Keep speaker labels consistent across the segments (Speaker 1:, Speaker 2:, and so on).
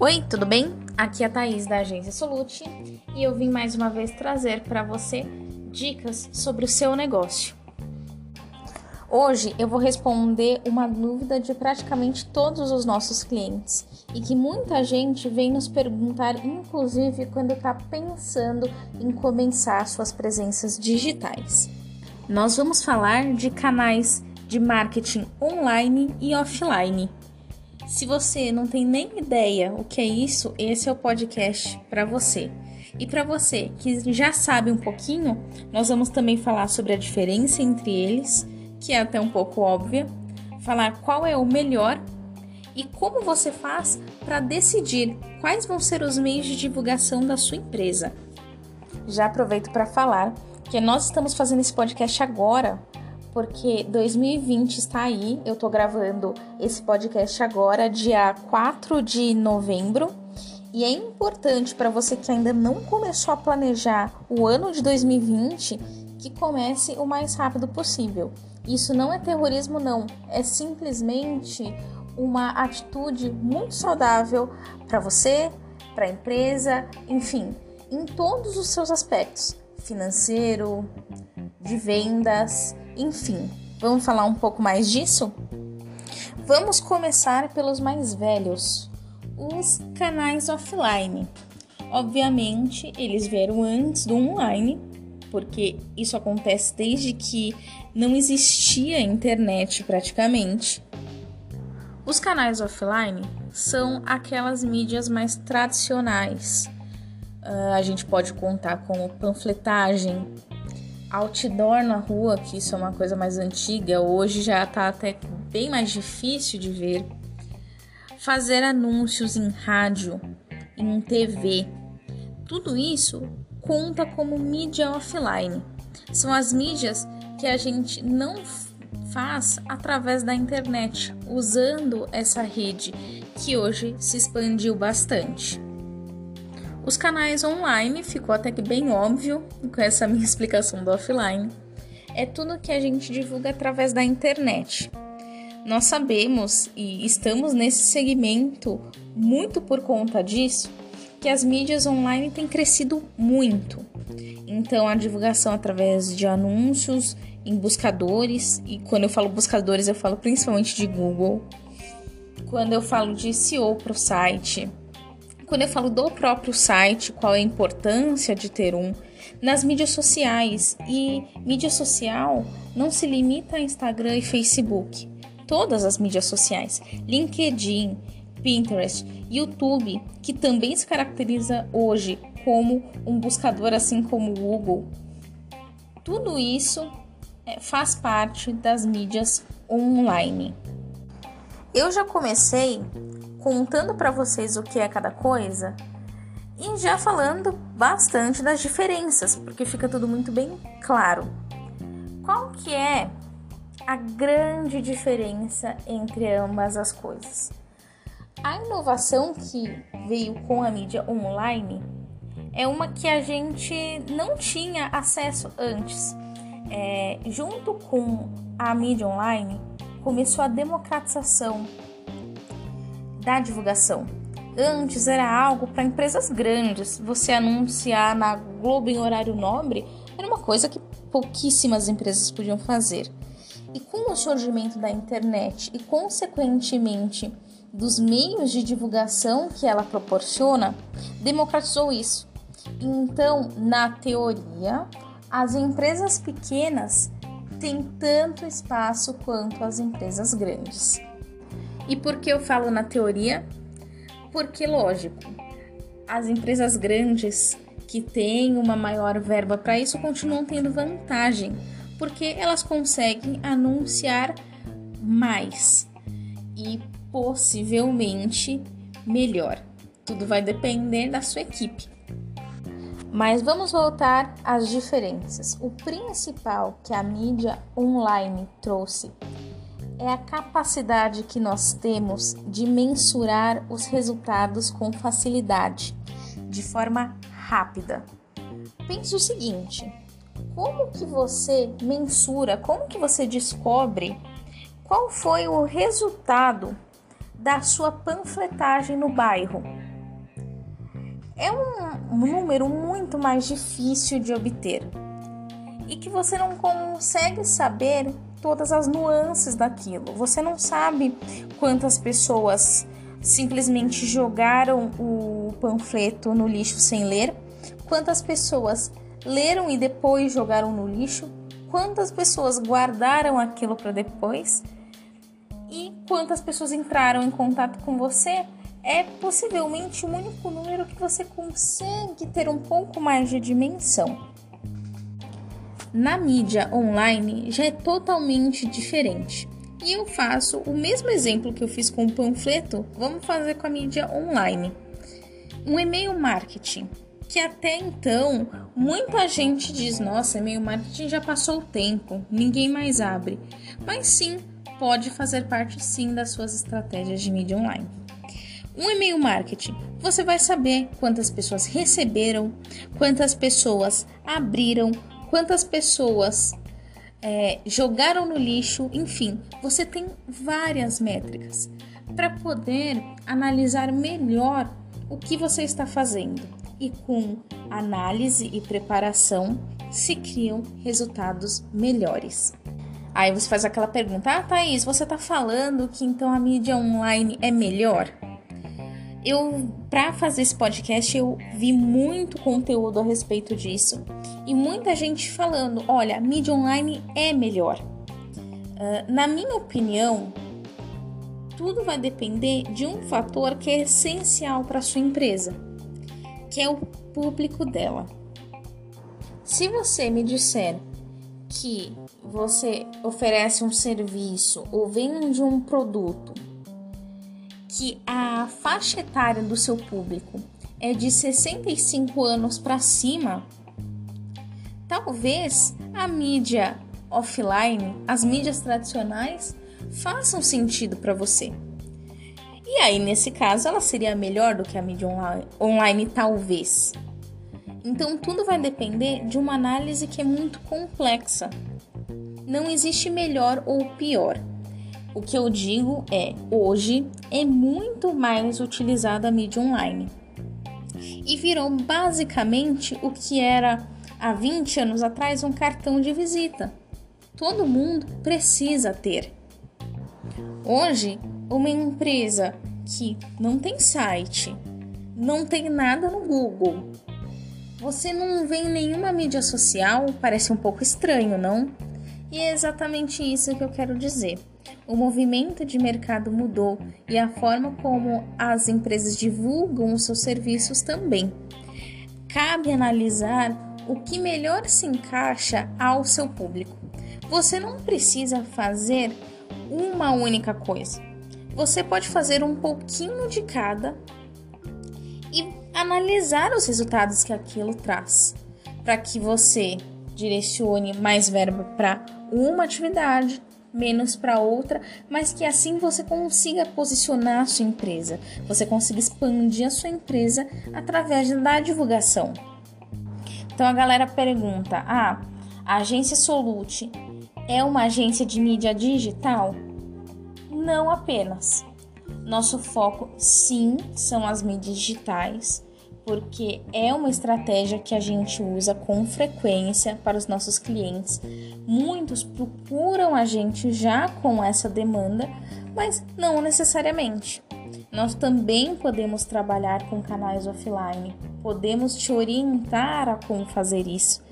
Speaker 1: Oi, tudo bem? Aqui é a Thaís da agência Solute e eu vim mais uma vez trazer para você dicas sobre o seu negócio. Hoje eu vou responder uma dúvida de praticamente todos os nossos clientes e que muita gente vem nos perguntar, inclusive quando está pensando em começar suas presenças digitais. Nós vamos falar de canais de marketing online e offline. Se você não tem nem ideia o que é isso, esse é o podcast para você. E para você que já sabe um pouquinho, nós vamos também falar sobre a diferença entre eles, que é até um pouco óbvia, falar qual é o melhor e como você faz para decidir quais vão ser os meios de divulgação da sua empresa. Já aproveito para falar que nós estamos fazendo esse podcast agora porque 2020 está aí. Eu tô gravando esse podcast agora, dia 4 de novembro. E é importante para você que ainda não começou a planejar o ano de 2020 que comece o mais rápido possível. Isso não é terrorismo, não. É simplesmente uma atitude muito saudável para você, para a empresa, enfim, em todos os seus aspectos financeiro, de vendas, enfim, vamos falar um pouco mais disso? Vamos começar pelos mais velhos, os canais offline. Obviamente, eles vieram antes do online, porque isso acontece desde que não existia internet praticamente. Os canais offline são aquelas mídias mais tradicionais. Uh, a gente pode contar com panfletagem, outdoor na rua, que isso é uma coisa mais antiga, hoje já tá até bem mais difícil de ver. Fazer anúncios em rádio, em TV, tudo isso conta como mídia offline. São as mídias que a gente não faz através da internet, usando essa rede que hoje se expandiu bastante. Os canais online ficou até que bem óbvio com essa minha explicação do offline. É tudo que a gente divulga através da internet. Nós sabemos e estamos nesse segmento muito por conta disso que as mídias online têm crescido muito. Então a divulgação através de anúncios em buscadores e quando eu falo buscadores eu falo principalmente de Google. Quando eu falo de SEO para o site, quando eu falo do próprio site, qual é a importância de ter um, nas mídias sociais. E mídia social não se limita a Instagram e Facebook. Todas as mídias sociais, LinkedIn, Pinterest, YouTube, que também se caracteriza hoje como um buscador assim como o Google. Tudo isso é, faz parte das mídias online. Eu já comecei contando para vocês o que é cada coisa e já falando bastante das diferenças, porque fica tudo muito bem claro. Qual que é a grande diferença entre ambas as coisas? A inovação que veio com a mídia online é uma que a gente não tinha acesso antes. É, junto com a mídia online, começou a democratização da divulgação. Antes era algo para empresas grandes. Você anunciar na Globo em horário nobre era uma coisa que pouquíssimas empresas podiam fazer. E com o surgimento da internet e, consequentemente, dos meios de divulgação que ela proporciona, democratizou isso. Então, na teoria, as empresas pequenas têm tanto espaço quanto as empresas grandes. E por que eu falo na teoria? Porque, lógico, as empresas grandes que têm uma maior verba para isso continuam tendo vantagem, porque elas conseguem anunciar mais e possivelmente melhor. Tudo vai depender da sua equipe. Mas vamos voltar às diferenças. O principal que a mídia online trouxe é a capacidade que nós temos de mensurar os resultados com facilidade, de forma rápida. Pense o seguinte: como que você mensura, como que você descobre qual foi o resultado da sua panfletagem no bairro. É um número muito mais difícil de obter e que você não consegue saber todas as nuances daquilo. Você não sabe quantas pessoas simplesmente jogaram o panfleto no lixo sem ler, quantas pessoas leram e depois jogaram no lixo, quantas pessoas guardaram aquilo para depois e quantas pessoas entraram em contato com você é possivelmente o único número que você consegue ter um pouco mais de dimensão. Na mídia online já é totalmente diferente. E eu faço o mesmo exemplo que eu fiz com o panfleto, vamos fazer com a mídia online. Um e-mail marketing, que até então muita gente diz: nossa, e-mail marketing já passou o tempo, ninguém mais abre. Mas sim, pode fazer parte sim das suas estratégias de mídia online. Um e-mail marketing, você vai saber quantas pessoas receberam, quantas pessoas abriram, quantas pessoas é, jogaram no lixo, enfim, você tem várias métricas para poder analisar melhor o que você está fazendo. E com análise e preparação se criam resultados melhores. Aí você faz aquela pergunta: Ah, Thaís, você tá falando que então a mídia online é melhor? Eu, para fazer esse podcast, eu vi muito conteúdo a respeito disso e muita gente falando: olha, mídia online é melhor. Uh, na minha opinião, tudo vai depender de um fator que é essencial para sua empresa, que é o público dela. Se você me disser que você oferece um serviço ou vende um produto que a faixa etária do seu público é de 65 anos para cima, talvez a mídia offline, as mídias tradicionais, façam sentido para você. E aí, nesse caso, ela seria melhor do que a mídia online, talvez. Então, tudo vai depender de uma análise que é muito complexa. Não existe melhor ou pior. O que eu digo é, hoje é muito mais utilizada a mídia online. E virou basicamente o que era há 20 anos atrás um cartão de visita. Todo mundo precisa ter. Hoje, uma empresa que não tem site, não tem nada no Google, você não vê em nenhuma mídia social? Parece um pouco estranho, não? E é exatamente isso que eu quero dizer. O movimento de mercado mudou e a forma como as empresas divulgam os seus serviços também. Cabe analisar o que melhor se encaixa ao seu público. Você não precisa fazer uma única coisa. Você pode fazer um pouquinho de cada e analisar os resultados que aquilo traz, para que você direcione mais verba para uma atividade, menos para outra, mas que assim você consiga posicionar a sua empresa, você consiga expandir a sua empresa através da divulgação. Então a galera pergunta: "Ah, a agência Solute é uma agência de mídia digital?" Não apenas. Nosso foco, sim, são as mídias digitais, porque é uma estratégia que a gente usa com frequência para os nossos clientes. Muitos procuram a gente já com essa demanda, mas não necessariamente. Nós também podemos trabalhar com canais offline, podemos te orientar a como fazer isso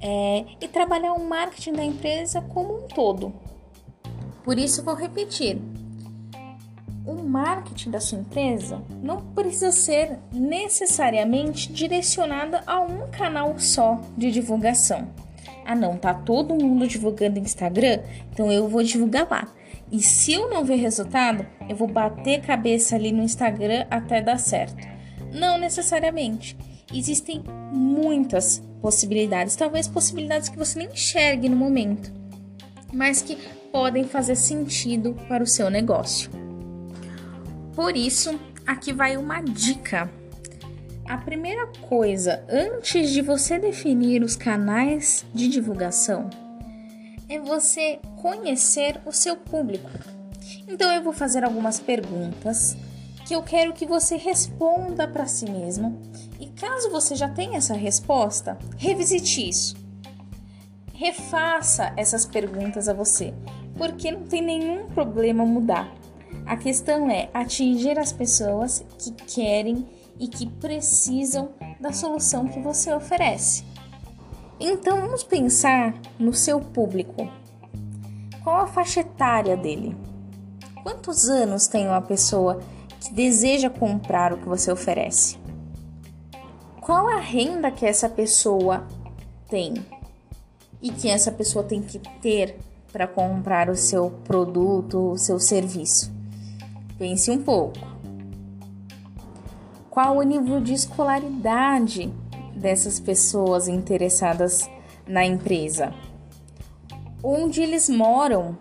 Speaker 1: é, e trabalhar o marketing da empresa como um todo. Por isso, vou repetir: o marketing da sua empresa não precisa ser necessariamente direcionado a um canal só de divulgação. Ah, não, tá todo mundo divulgando Instagram, então eu vou divulgar lá. E se eu não ver resultado, eu vou bater cabeça ali no Instagram até dar certo. Não necessariamente. Existem muitas possibilidades, talvez possibilidades que você nem enxergue no momento, mas que podem fazer sentido para o seu negócio. Por isso, aqui vai uma dica. A primeira coisa, antes de você definir os canais de divulgação, é você conhecer o seu público. Então eu vou fazer algumas perguntas que eu quero que você responda para si mesmo. E caso você já tenha essa resposta, revisite isso. Refaça essas perguntas a você, porque não tem nenhum problema mudar. A questão é atingir as pessoas que querem e que precisam da solução que você oferece. Então vamos pensar no seu público. Qual a faixa etária dele? Quantos anos tem uma pessoa que deseja comprar o que você oferece? Qual a renda que essa pessoa tem e que essa pessoa tem que ter para comprar o seu produto, o seu serviço? Pense um pouco. Qual o nível de escolaridade dessas pessoas interessadas na empresa? Onde eles moram?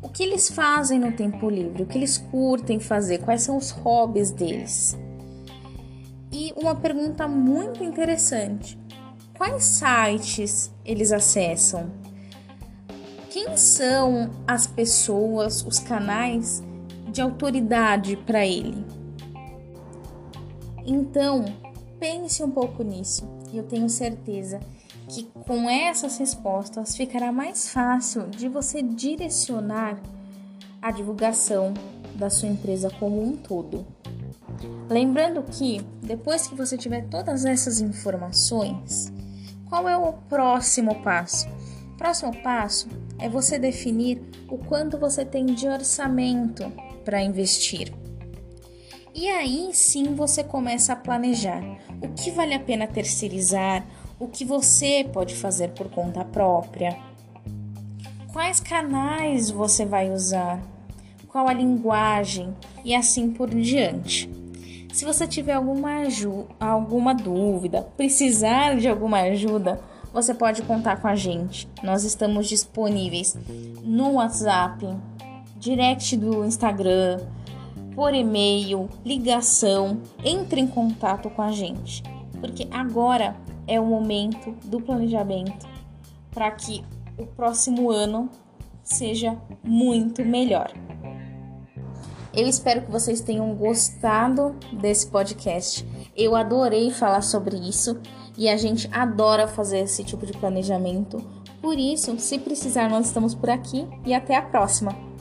Speaker 1: O que eles fazem no tempo livre? O que eles curtem fazer? Quais são os hobbies deles? E uma pergunta muito interessante: quais sites eles acessam? Quem são as pessoas, os canais de autoridade para ele? Então, pense um pouco nisso e eu tenho certeza que com essas respostas ficará mais fácil de você direcionar a divulgação da sua empresa como um todo. Lembrando que depois que você tiver todas essas informações, qual é o próximo passo? O próximo passo é você definir o quanto você tem de orçamento para investir. E aí sim você começa a planejar o que vale a pena terceirizar, o que você pode fazer por conta própria, quais canais você vai usar, qual a linguagem e assim por diante. Se você tiver alguma, alguma dúvida, precisar de alguma ajuda, você pode contar com a gente. Nós estamos disponíveis no WhatsApp, direct do Instagram, por e-mail, ligação, entre em contato com a gente, porque agora é o momento do planejamento para que o próximo ano seja muito melhor. Eu espero que vocês tenham gostado desse podcast. Eu adorei falar sobre isso e a gente adora fazer esse tipo de planejamento. Por isso, se precisar, nós estamos por aqui e até a próxima!